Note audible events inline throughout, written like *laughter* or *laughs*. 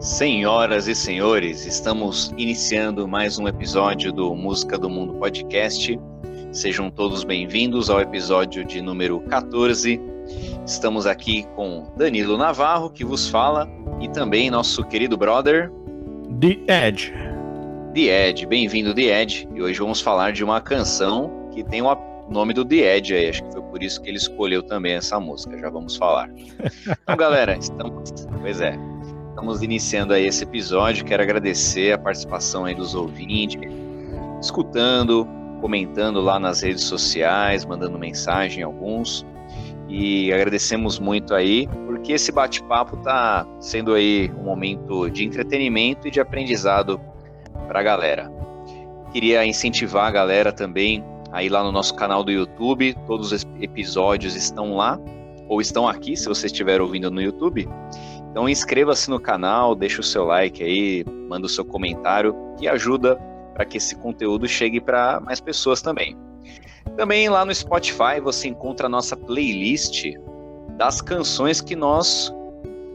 Senhoras e senhores, estamos iniciando mais um episódio do Música do Mundo Podcast. Sejam todos bem-vindos ao episódio de número 14. Estamos aqui com Danilo Navarro, que vos fala, e também nosso querido brother. The Edge. The Edge, bem-vindo The Edge. E hoje vamos falar de uma canção que tem o nome do The Edge aí, acho que foi por isso que ele escolheu também essa música, já vamos falar. *laughs* Então, galera, estamos. Pois é, Estamos iniciando aí esse episódio. Quero agradecer a participação aí dos ouvintes, escutando, comentando lá nas redes sociais, mandando mensagem alguns. E agradecemos muito aí, porque esse bate-papo está sendo aí um momento de entretenimento e de aprendizado para a galera. Queria incentivar a galera também aí lá no nosso canal do YouTube. Todos os episódios estão lá ou estão aqui, se você estiver ouvindo no YouTube. Então inscreva-se no canal, deixa o seu like aí, manda o seu comentário, que ajuda para que esse conteúdo chegue para mais pessoas também. Também lá no Spotify você encontra a nossa playlist das canções que nós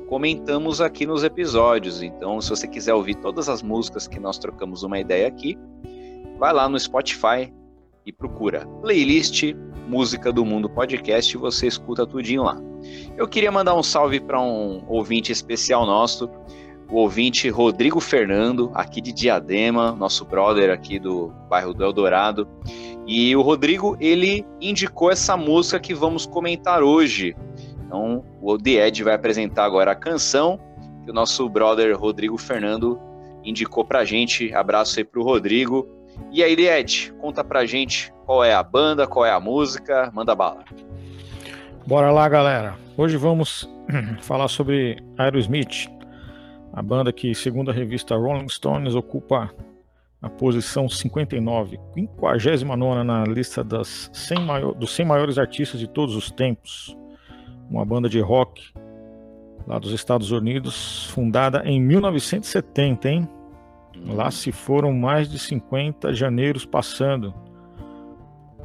comentamos aqui nos episódios. Então, se você quiser ouvir todas as músicas que nós trocamos uma ideia aqui, vai lá no Spotify e procura playlist Música do Mundo Podcast e você escuta tudinho lá. Eu queria mandar um salve para um ouvinte especial nosso, o ouvinte Rodrigo Fernando, aqui de Diadema, nosso brother aqui do bairro do Eldorado. E o Rodrigo, ele indicou essa música que vamos comentar hoje. Então, o The Ed vai apresentar agora a canção que o nosso brother Rodrigo Fernando indicou pra gente. Abraço aí pro Rodrigo. E aí, The Ed, conta pra gente qual é a banda, qual é a música, manda bala. Bora lá, galera. Hoje vamos *clears throat* falar sobre Aerosmith, a banda que, segundo a revista Rolling Stones, ocupa a posição 59, 59 na lista das 100 maior, dos 100 maiores artistas de todos os tempos. Uma banda de rock lá dos Estados Unidos, fundada em 1970, hein? Lá se foram mais de 50 janeiros passando,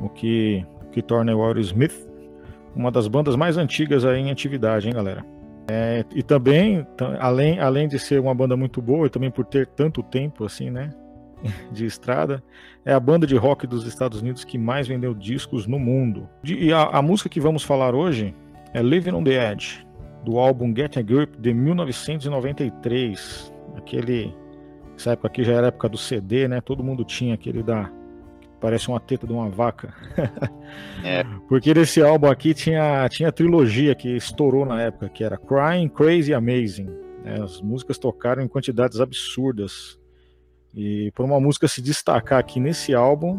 o que, que torna o Aerosmith uma das bandas mais antigas aí em atividade, hein, galera? É, e também, além, além de ser uma banda muito boa e também por ter tanto tempo assim, né, *laughs* de estrada, é a banda de rock dos Estados Unidos que mais vendeu discos no mundo. E a, a música que vamos falar hoje é Living on the Edge, do álbum Get a Grip de 1993. Aquele, essa época aqui já era época do CD, né? Todo mundo tinha aquele da Parece uma teta de uma vaca. *laughs* É. Porque nesse álbum aqui tinha, tinha trilogia que estourou na época, que era Crying, Crazy Amazing. Né? As músicas tocaram em quantidades absurdas. E por uma música se destacar aqui nesse álbum,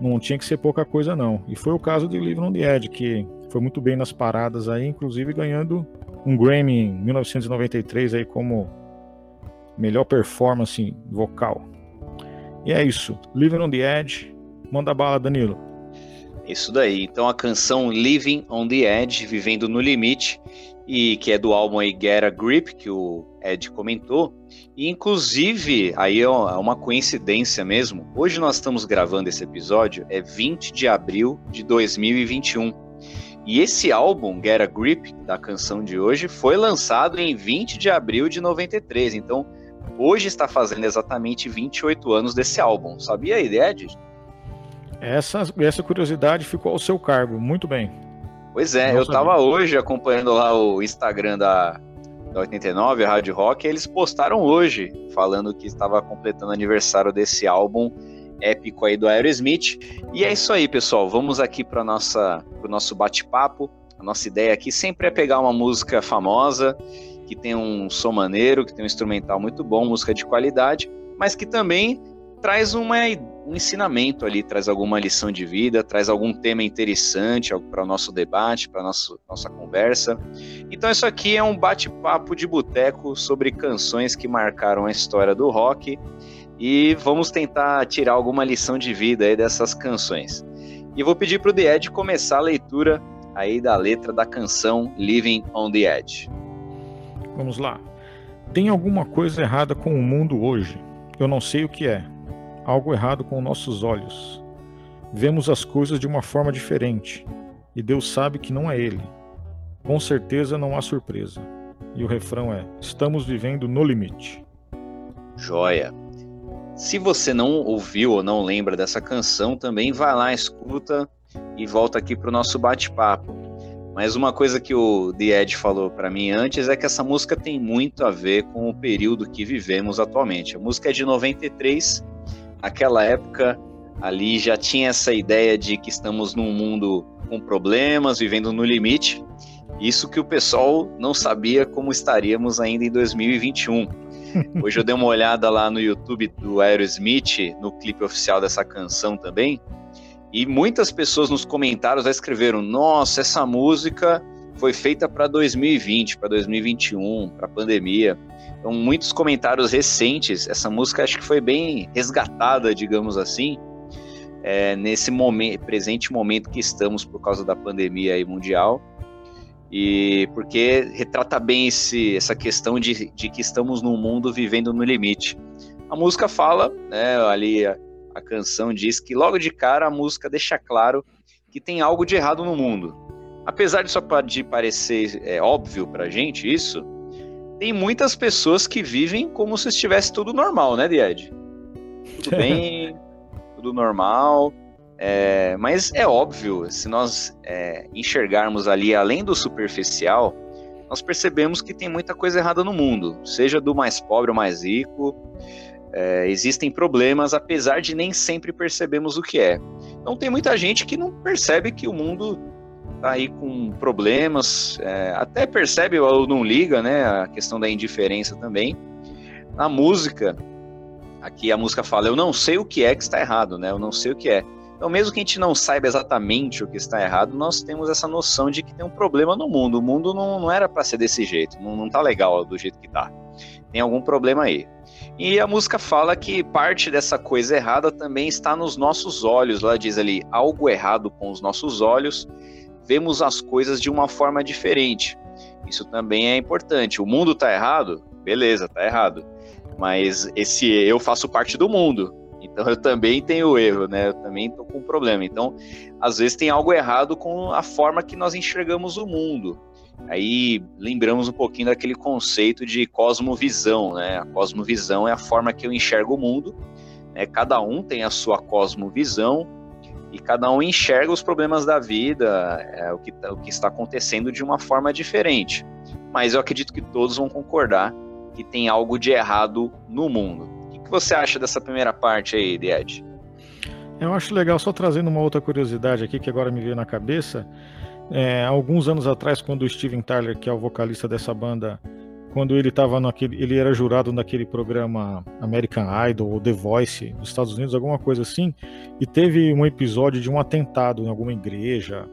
não tinha que ser pouca coisa não. E foi o caso de Live on the Edge, que foi muito bem nas paradas aí, inclusive ganhando um Grammy em 1993 aí como melhor performance vocal. E é isso, Living on the Edge, Manda bala, Danilo. Isso daí. Então a canção Living on the Edge, Vivendo no Limite, e que é do álbum aí Get a Grip, que o Ed comentou. E inclusive, aí é uma coincidência mesmo. Hoje nós estamos gravando esse episódio, é 20 de abril de 2021. E esse álbum, Get a Grip, da canção de hoje, foi lançado em 20 de abril de 93. Então, hoje está fazendo exatamente 28 anos desse álbum. Sabia a ideia, Ed? Essa, essa curiosidade ficou ao seu cargo, muito bem. Pois é, Não eu estava hoje acompanhando lá o Instagram da, da 89, a Rádio Rock, e eles postaram hoje, falando que estava completando aniversário desse álbum épico aí do Aerosmith. E é isso aí, pessoal. Vamos aqui para o nosso bate-papo. A nossa ideia aqui sempre é pegar uma música famosa, que tem um som maneiro, que tem um instrumental muito bom, música de qualidade, mas que também traz uma, um ensinamento ali, traz alguma lição de vida, traz algum tema interessante para o nosso debate, para a nossa conversa. Então, isso aqui é um bate-papo de boteco sobre canções que marcaram a história do rock e vamos tentar tirar alguma lição de vida aí dessas canções. E vou pedir para o The Edge começar a leitura aí da letra da canção Living on the Edge. Vamos lá. Tem alguma coisa errada com o mundo hoje? Eu não sei o que é algo errado com nossos olhos. Vemos as coisas de uma forma diferente, e Deus sabe que não é Ele. Com certeza não há surpresa. e o refrão é: Estamos vivendo no limite. Joia. Se você não ouviu ou não lembra dessa canção, também vai lá, escuta e volta aqui para o nosso bate-papo. Mas uma coisa que o The Ed falou para mim antes é que essa música tem muito a ver com o período que vivemos atualmente. A música é de 93, naquela época ali já tinha essa ideia de que estamos num mundo com problemas, vivendo no limite. Isso que o pessoal não sabia como estaríamos ainda em 2021. *laughs* Hoje eu dei uma olhada lá no YouTube do Aerosmith, no clipe oficial dessa canção também, e muitas pessoas nos comentários já escreveram: Nossa, essa música foi feita para 2020, para 2021, para a pandemia. Então, muitos comentários recentes. Essa música acho que foi bem resgatada, digamos assim, é, nesse momento, presente momento que estamos por causa da pandemia aí mundial. E porque retrata bem esse, essa questão de, de que estamos num mundo vivendo no limite. A música fala, né, ali a canção diz que logo de cara a música deixa claro que tem algo de errado no mundo. Apesar de só de parecer é, óbvio pra gente isso, tem muitas pessoas que vivem como se estivesse tudo normal, né, Died? Tudo *laughs* bem, tudo normal. É, mas é óbvio, se nós é, enxergarmos ali além do superficial, nós percebemos que tem muita coisa errada no mundo, seja do mais pobre ou mais rico, é, existem problemas, apesar de nem sempre percebemos o que é. Então tem muita gente que não percebe que o mundo está aí com problemas, é, até percebe ou não liga, né? A questão da indiferença também. Na música, aqui a música fala, eu não sei o que é que está errado, né? Eu não sei o que é. Então, mesmo que a gente não saiba exatamente o que está errado, nós temos essa noção de que tem um problema no mundo. O mundo não, não era para ser desse jeito, não, não tá legal do jeito que tá. Tem algum problema aí. E a música fala que parte dessa coisa errada também está nos nossos olhos. Ela diz ali: algo errado com os nossos olhos, vemos as coisas de uma forma diferente. Isso também é importante. O mundo está errado? Beleza, está errado. Mas esse eu faço parte do mundo. Então eu também tenho erro, né? Eu também estou com um problema. Então, às vezes tem algo errado com a forma que nós enxergamos o mundo. Aí lembramos um pouquinho daquele conceito de cosmovisão, né? A cosmovisão é a forma que eu enxergo o mundo. Né? Cada um tem a sua cosmovisão e cada um enxerga os problemas da vida, é, o, que, tá, o que está acontecendo de uma forma diferente. Mas eu acredito que todos vão concordar que tem algo de errado no mundo. O que, você acha dessa primeira parte aí, Ed? Eu acho legal, só trazendo uma outra curiosidade aqui que agora me veio na cabeça. É, alguns anos atrás, quando o Steven Tyler, que é o vocalista dessa banda, quando ele estava naquele, ele era jurado naquele programa American Idol ou The Voice dos Estados Unidos, alguma coisa assim, e teve um episódio de um atentado em alguma igreja,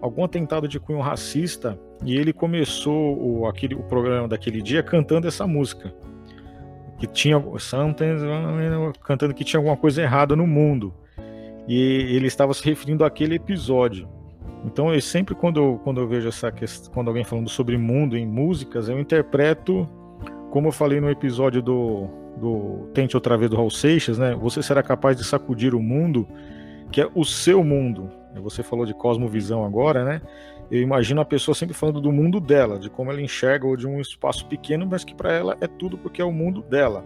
algum atentado de cunho racista, e ele começou o, aquele, o programa daquele dia cantando essa música, que tinha cantando que tinha alguma coisa errada no mundo, e ele estava se referindo àquele episódio. Então, eu sempre quando eu, quando eu vejo essa questão, quando alguém falando sobre mundo em músicas, eu interpreto, como eu falei no episódio do, do Tente Outra Vez do Raul Seixas, né? Você será capaz de sacudir o mundo, que é o seu mundo. Você falou de cosmovisão agora, né? Eu imagino a pessoa sempre falando do mundo dela, de como ela enxerga ou de um espaço pequeno, mas que para ela é tudo porque é o mundo dela.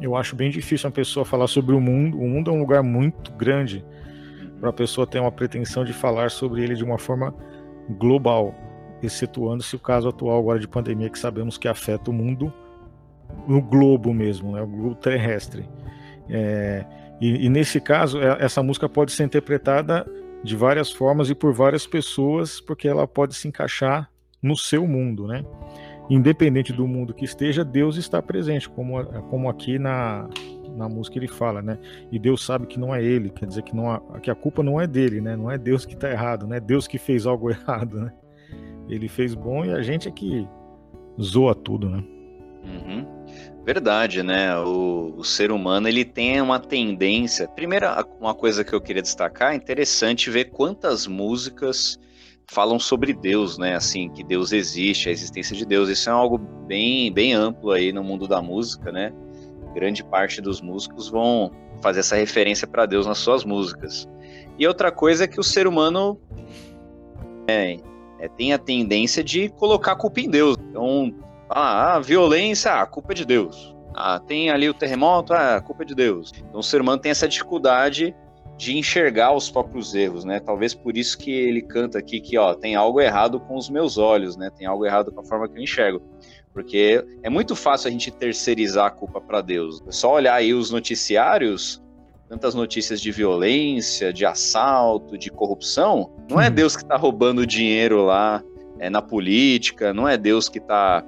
Eu acho bem difícil uma pessoa falar sobre o mundo. O mundo é um lugar muito grande para a pessoa ter uma pretensão de falar sobre ele de uma forma global, excetuando-se o caso atual agora de pandemia que sabemos que afeta o mundo no globo mesmo, né, o globo terrestre. É, e, e, nesse caso, é, essa música pode ser interpretada de várias formas e por várias pessoas, porque ela pode se encaixar no seu mundo, né? Independente do mundo que esteja, Deus está presente, como, como aqui na, na música ele fala, né? E Deus sabe que não é ele, quer dizer que, não a, que a culpa não é dele, né? Não é Deus que está errado, né? Deus que fez algo *laughs* errado, né? Ele fez bom e a gente é que zoa tudo, né? Uhum. Verdade, né? O, o, ser humano ele tem uma tendência. Primeira, uma coisa que eu queria destacar, é interessante ver quantas músicas falam sobre Deus, né? Assim, que Deus existe, a existência de Deus. Isso é algo bem, bem amplo aí no mundo da música, né? Grande parte dos músicos vão fazer essa referência para Deus nas suas músicas. E outra coisa é que o ser humano é, é, tem a tendência de colocar a culpa em Deus. Então, Ah, a violência, ah, a culpa é de Deus. Ah, tem ali o terremoto, ah, a culpa é de Deus. Então o ser humano tem essa dificuldade de enxergar os próprios erros, né? Talvez por isso que ele canta aqui que, ó, tem algo errado com os meus olhos, né? Tem algo errado com a forma que eu enxergo. Porque é muito fácil a gente terceirizar a culpa para Deus. É só olhar aí os noticiários, tantas notícias de violência, de assalto, de corrupção. Não é uhum. Deus que está roubando dinheiro lá é, na política, não é Deus que está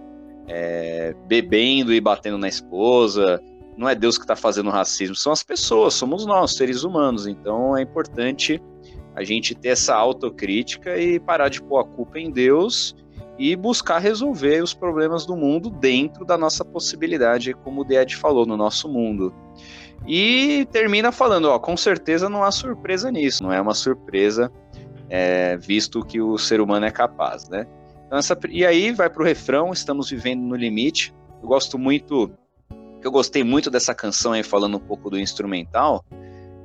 é, bebendo e batendo na esposa, não é Deus que está fazendo racismo, são as pessoas, somos nós, seres humanos. Então é importante a gente ter essa autocrítica e parar de pôr a culpa em Deus e buscar resolver os problemas do mundo dentro da nossa possibilidade, como o Dead falou, no nosso mundo. E termina falando, ó, com certeza não há surpresa nisso, não é uma surpresa, é, visto que o ser humano é capaz, né? Então essa, e aí vai para o refrão, estamos vivendo no limite. Eu gosto muito, eu gostei muito dessa canção aí, falando um pouco do instrumental.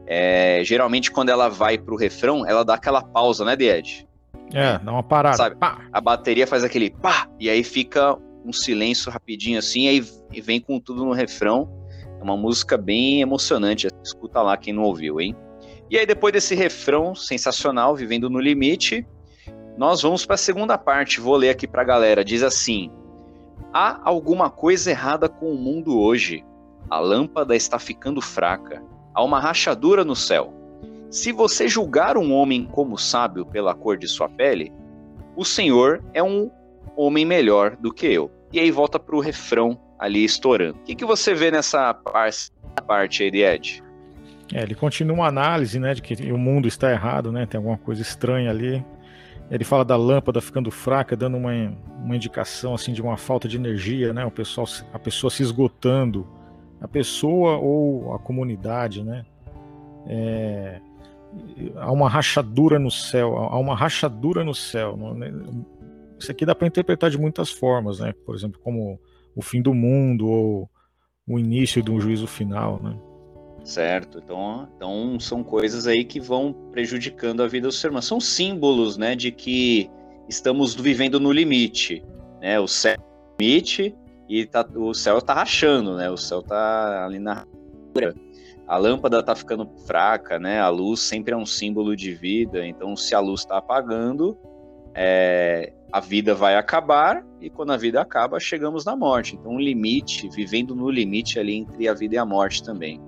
É, geralmente quando ela vai para o refrão, ela dá aquela pausa, né, Ed? É, dá uma parada. Sabe? A bateria faz aquele pá, e aí fica um silêncio rapidinho assim, aí vem com tudo no refrão. É uma música bem emocionante. Escuta lá quem não ouviu, hein? E aí, depois desse refrão sensacional, Vivendo no Limite, nós vamos para a segunda parte. Vou ler aqui para a galera. Diz assim: Há alguma coisa errada com o mundo hoje. A lâmpada está ficando fraca. Há uma rachadura no céu. Se você julgar um homem como sábio pela cor de sua pele, o Senhor é um homem melhor do que eu. E aí volta para o refrão ali estourando. O que, que você vê nessa parte, aí, Ed? É, ele continua uma análise, né, de que o mundo está errado, né, tem alguma coisa estranha ali. Ele fala da lâmpada ficando fraca, dando uma, uma indicação assim de uma falta de energia, né? O pessoal, a pessoa se esgotando, a pessoa ou a comunidade, né? É, há uma rachadura no céu, há uma rachadura no céu. Né? Isso aqui dá para interpretar de muitas formas, né? Por exemplo, como o fim do mundo ou o início de um juízo final, né? Certo. Então, então são coisas aí que vão prejudicando a vida do ser humano. São símbolos, né, de que estamos vivendo no limite, né? O céu é no limite e tá, o céu está rachando, né? O céu está ali na a lâmpada está ficando fraca, né? A luz sempre é um símbolo de vida. Então, se a luz está apagando, é, a vida vai acabar e quando a vida acaba, chegamos na morte. Então, um limite, vivendo no limite ali entre a vida e a morte também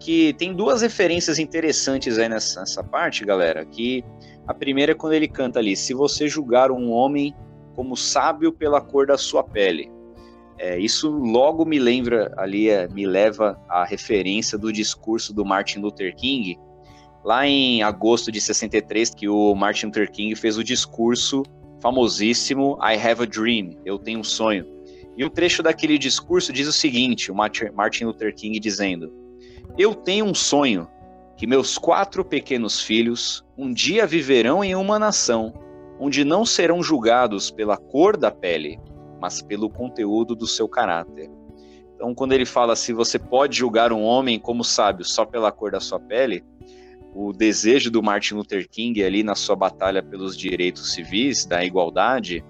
que tem duas referências interessantes aí nessa, nessa parte, galera. Que a primeira é quando ele canta ali: Se você julgar um homem como sábio pela cor da sua pele. É, isso logo me lembra ali, é, me leva à referência do discurso do Martin Luther King, lá em agosto de 63, que o Martin Luther King fez o discurso famosíssimo I Have a Dream, Eu Tenho um Sonho. E um trecho daquele discurso diz o seguinte: o Martin Luther King dizendo: eu tenho um sonho que meus quatro pequenos filhos um dia viverão em uma nação onde não serão julgados pela cor da pele, mas pelo conteúdo do seu caráter. Então, quando ele fala se você pode julgar um homem como sábio só pela cor da sua pele, o desejo do Martin Luther King ali na sua batalha pelos direitos civis, da igualdade,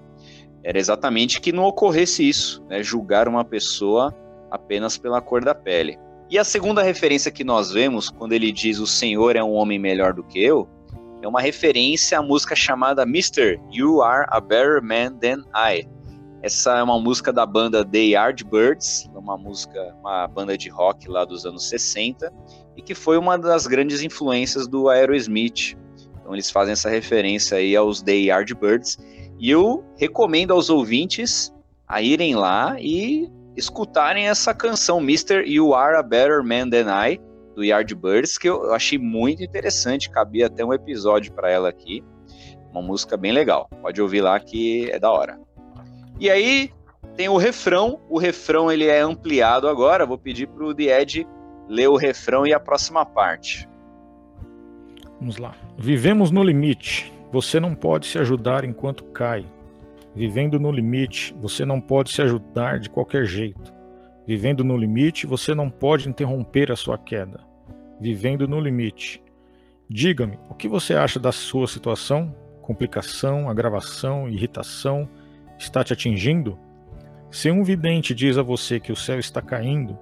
era exatamente que não ocorresse isso, né, julgar uma pessoa apenas pela cor da pele. E a segunda referência que nós vemos, quando ele diz o Senhor é um homem melhor do que eu, é uma referência à música chamada Mr. You Are a Better Man Than I. Essa é uma música da banda The Yardbirds, uma música, uma banda de rock lá dos anos 60, e que foi uma das grandes influências do Aerosmith. Então eles fazem essa referência aí aos The Yardbirds. E eu recomendo aos ouvintes a irem lá e escutarem essa canção, Mr. You Are a Better Man Than I, do Yardbirds, que eu achei muito interessante, cabia até um episódio para ela aqui. Uma música bem legal. Pode ouvir lá que é da hora. E aí tem o refrão, o refrão ele é ampliado agora, vou pedir para o Ed ler o refrão e a próxima parte. Vamos lá. Vivemos no limite. Você não pode se ajudar enquanto cai. Vivendo no limite, você não pode se ajudar de qualquer jeito. Vivendo no limite, você não pode interromper a sua queda. Vivendo no limite. Diga-me, o que você acha da sua situação? Complicação, agravação, irritação está te atingindo? Se um vidente diz a você que o céu está caindo,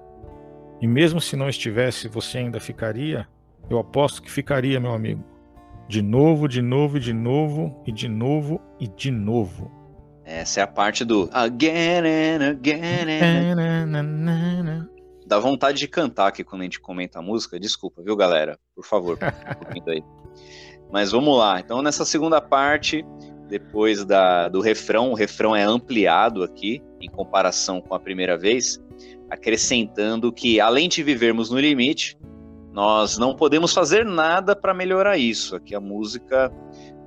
e mesmo se não estivesse, você ainda ficaria, eu aposto que ficaria, meu amigo. De novo, de novo, de novo, e de novo, e de novo. Essa é a parte do again and again. And... Dá vontade de cantar aqui quando a gente comenta a música. Desculpa, viu, galera? Por favor, aí. *laughs* Mas vamos lá. Então, nessa segunda parte, depois da, do refrão, o refrão é ampliado aqui, em comparação com a primeira vez, acrescentando que, além de vivermos no limite, nós não podemos fazer nada para melhorar isso. Aqui a música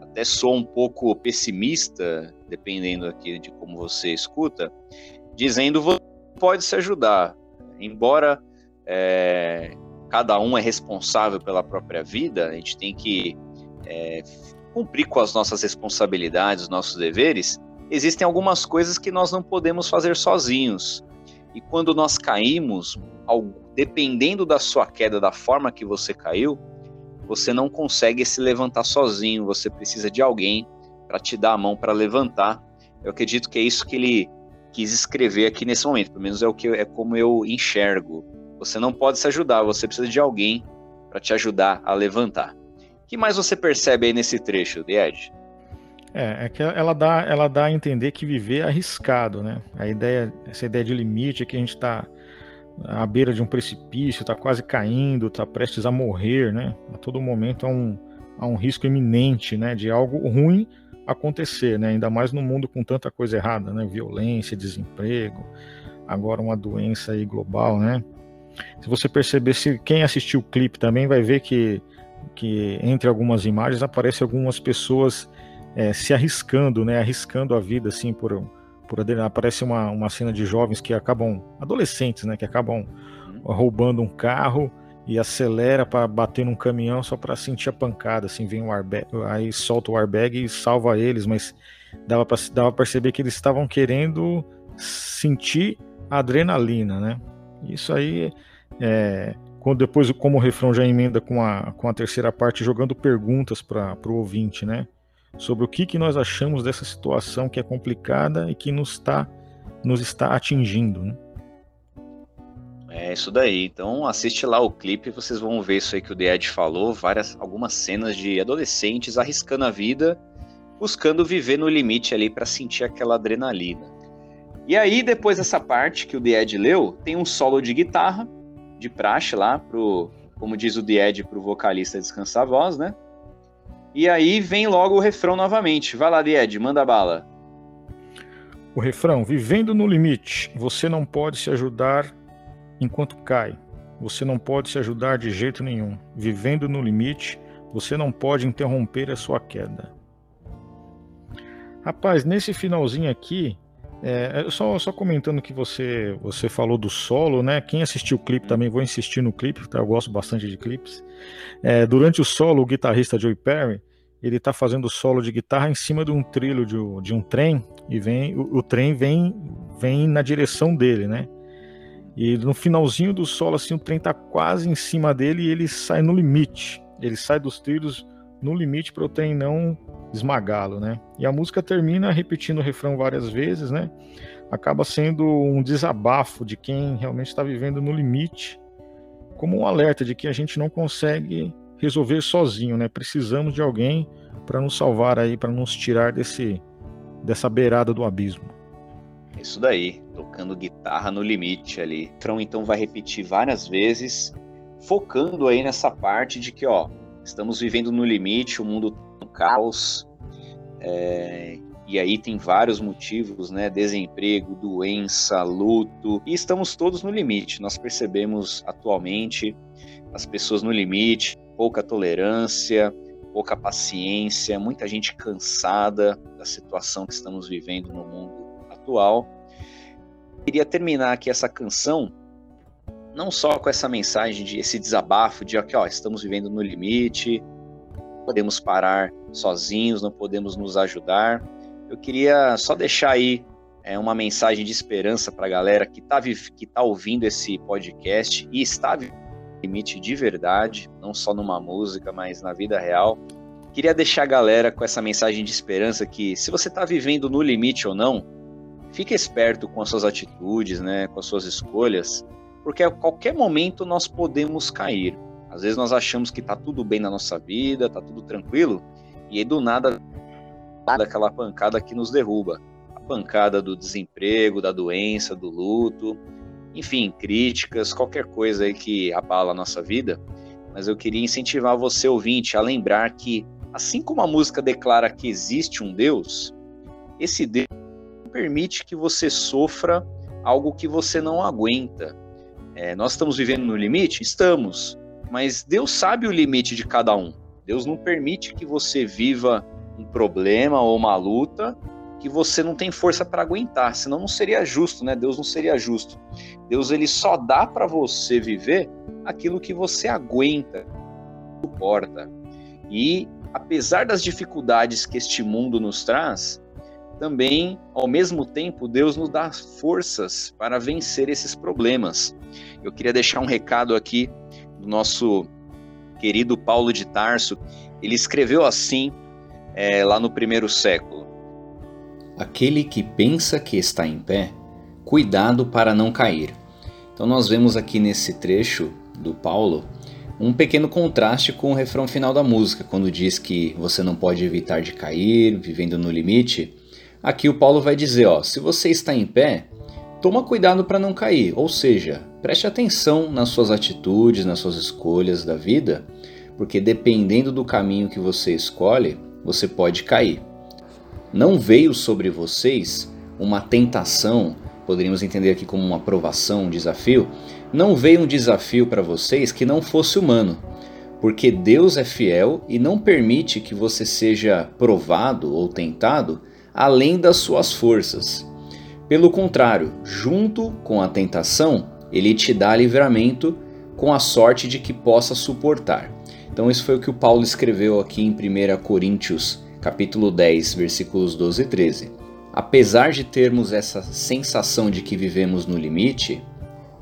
até soa um pouco pessimista, dependendo aqui de como você escuta, dizendo que pode se ajudar. Embora é, cada um é responsável pela própria vida, a gente tem que é, cumprir com as nossas responsabilidades, os nossos deveres, existem algumas coisas que nós não podemos fazer sozinhos. E quando nós caímos, dependendo da sua queda, da forma que você caiu, você não consegue se levantar sozinho, você precisa de alguém para te dar a mão para levantar. Eu acredito que é isso que ele quis escrever aqui nesse momento, pelo menos é o que é como eu enxergo. Você não pode se ajudar, você precisa de alguém para te ajudar a levantar. Que mais você percebe aí nesse trecho, The Ed? É, é que ela dá, ela dá a entender que viver é arriscado, né? A ideia, essa ideia de limite é que a gente está à beira de um precipício, está quase caindo, está prestes a morrer, né? A todo momento há um, há um risco iminente, né? De algo ruim acontecer, né? Ainda mais no mundo com tanta coisa errada, né? Violência, desemprego, agora uma doença aí global, né? Se você perceber, se quem assistiu o clipe também vai ver que, que entre algumas imagens aparecem algumas pessoas é, se arriscando, né? Arriscando a vida, assim, por, por aparece uma, uma cena de jovens que acabam, adolescentes, né? Que acabam roubando um carro e acelera para bater num caminhão só para sentir a pancada, assim, vem o airbag, aí solta o airbag e salva eles, mas dava para dava perceber que eles estavam querendo sentir a adrenalina, né? Isso aí é, quando depois como o refrão já emenda com a, com a terceira parte jogando perguntas para o ouvinte, né? sobre o que, que nós achamos dessa situação que é complicada e que nos está, nos está atingindo. Né? É isso daí. Então assiste lá o clipe, vocês vão ver isso aí que o The Ed falou, várias, algumas cenas de adolescentes arriscando a vida, buscando viver no limite ali para sentir aquela adrenalina. E aí depois dessa parte que o The Ed leu, tem um solo de guitarra de praxe lá pro, como diz o The Ed, pro vocalista descansar a voz, né? E aí vem logo o refrão novamente. Vai lá, Died, manda bala. O refrão: Vivendo no limite, você não pode se ajudar enquanto cai. Você não pode se ajudar de jeito nenhum. Vivendo no limite, você não pode interromper a sua queda. Rapaz, nesse finalzinho aqui, é, só, só comentando que você você falou do solo, né? Quem assistiu o clipe também, vou insistir no clipe, tá? eu gosto bastante de clipes. É, durante o solo, o guitarrista Joey Perry ele está fazendo solo de guitarra em cima de um trilho de, de um trem e vem o, o, trem vem vem na direção dele, né? E no finalzinho do solo assim o trem está quase em cima dele e ele sai no limite. Ele sai dos trilhos no limite para o trem não esmagá-lo, né? E a música termina repetindo o refrão várias vezes, né? Acaba sendo um desabafo de quem realmente está vivendo no limite, como um alerta de que a gente não consegue resolver sozinho, né? Precisamos de alguém para nos salvar aí, para nos tirar desse dessa beirada do abismo. Isso daí, tocando guitarra no limite ali. Então, então vai repetir várias vezes, focando aí nessa parte de que, ó, estamos vivendo no limite, o mundo tá um caos. É, e aí tem vários motivos, né? Desemprego, doença, luto. E estamos todos no limite. Nós percebemos atualmente as pessoas no limite, pouca tolerância, pouca paciência, muita gente cansada da situação que estamos vivendo no mundo atual. Queria terminar aqui essa canção não só com essa mensagem de esse desabafo de que ó, estamos vivendo no limite, podemos parar sozinhos, não podemos nos ajudar. Eu queria só deixar aí é, uma mensagem de esperança para a galera que está que tá ouvindo esse podcast e está vivendo limite de verdade, não só numa música, mas na vida real. Queria deixar a galera com essa mensagem de esperança que se você está vivendo no limite ou não, fique esperto com as suas atitudes, né, com as suas escolhas, porque a qualquer momento nós podemos cair. Às vezes nós achamos que está tudo bem na nossa vida, está tudo tranquilo, e aí do nada daquela pancada que nos derruba. A pancada do desemprego, da doença, do luto, enfim, críticas, qualquer coisa aí que abala a nossa vida. Mas eu queria incentivar você, ouvinte, a lembrar que, assim como a música declara que existe um Deus, esse Deus permite que você sofra algo que você não aguenta. É, nós estamos vivendo no limite? Estamos. Mas Deus sabe o limite de cada um. Deus não permite que você viva um problema ou uma luta que você não tem força para aguentar, senão não seria justo, né? Deus não seria justo. Deus ele só dá para você viver aquilo que você aguenta, suporta. E apesar das dificuldades que este mundo nos traz, também, ao mesmo tempo, Deus nos dá forças para vencer esses problemas. Eu queria deixar um recado aqui do nosso querido Paulo de Tarso. Ele escreveu assim é, lá no primeiro século: Aquele que pensa que está em pé, cuidado para não cair. Então, nós vemos aqui nesse trecho do Paulo um pequeno contraste com o refrão final da música, quando diz que você não pode evitar de cair, vivendo no limite. Aqui o Paulo vai dizer, ó, se você está em pé, toma cuidado para não cair, ou seja, preste atenção nas suas atitudes, nas suas escolhas da vida, porque dependendo do caminho que você escolhe, você pode cair. Não veio sobre vocês uma tentação, poderíamos entender aqui como uma provação, um desafio, não veio um desafio para vocês que não fosse humano, porque Deus é fiel e não permite que você seja provado ou tentado além das suas forças. Pelo contrário, junto com a tentação, ele te dá livramento com a sorte de que possa suportar. Então isso foi o que o Paulo escreveu aqui em 1 Coríntios, capítulo 10, versículos 12 e 13. Apesar de termos essa sensação de que vivemos no limite,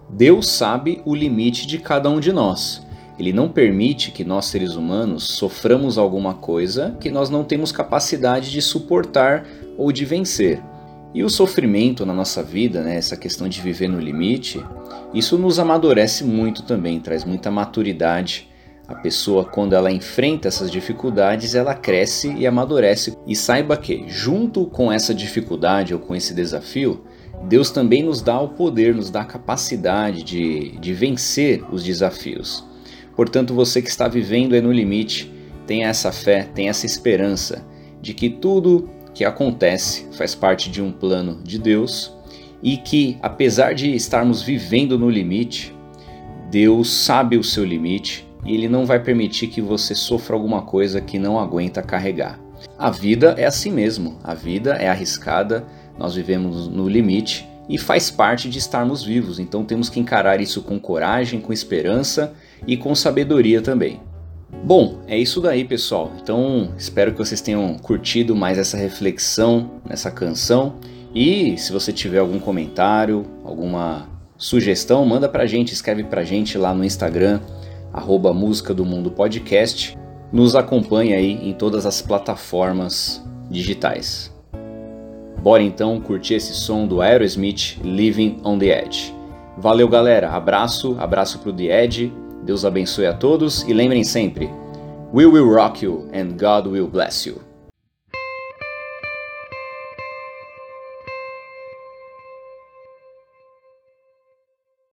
Deus sabe o limite de cada um de nós. Ele não permite que nós seres humanos soframos alguma coisa que nós não temos capacidade de suportar ou de vencer. E o sofrimento na nossa vida, né, essa questão de viver no limite, isso nos amadurece muito também, traz muita maturidade. A pessoa, quando ela enfrenta essas dificuldades, ela cresce e amadurece. E saiba que, junto com essa dificuldade ou com esse desafio, Deus também nos dá o poder, nos dá a capacidade de, de vencer os desafios. Portanto, você que está vivendo é no limite, tenha essa fé, tenha essa esperança de que tudo que acontece faz parte de um plano de Deus e que, apesar de estarmos vivendo no limite, Deus sabe o seu limite e Ele não vai permitir que você sofra alguma coisa que não aguenta carregar. A vida é assim mesmo, a vida é arriscada, nós vivemos no limite e faz parte de estarmos vivos, então temos que encarar isso com coragem, com esperança e com sabedoria também. Bom, é isso daí, pessoal. Então, espero que vocês tenham curtido mais essa reflexão nessa canção. E se você tiver algum comentário, alguma sugestão, manda pra gente, escreve pra gente lá no Instagram, arroba Música do Mundo Podcast. Nos acompanhe aí em todas as plataformas digitais. Bora então curtir esse som do Aerosmith Living on the Edge. Valeu, galera. Abraço, abraço pro The Edge Deus abençoe a todos e lembrem sempre: We will rock you and God will bless you.